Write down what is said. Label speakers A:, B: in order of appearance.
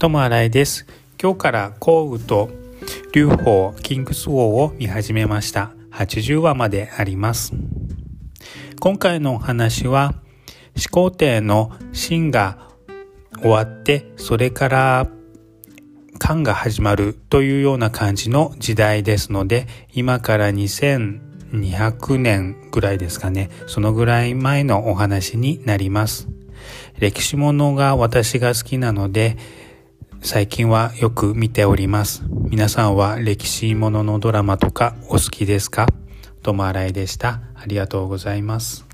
A: ともあらいです。今日から降雨と劉邦キングスウォーを見始めました。80話まであります。今回のお話は始皇帝の秦が終わってそれから漢が始まるというような感じの時代ですので今から2200年ぐらいですかねそのぐらい前のお話になります歴史ものが私が好きなので最近はよく見ております。皆さんは歴史もののドラマとかお好きですか？ともあらいでした。ありがとうございます。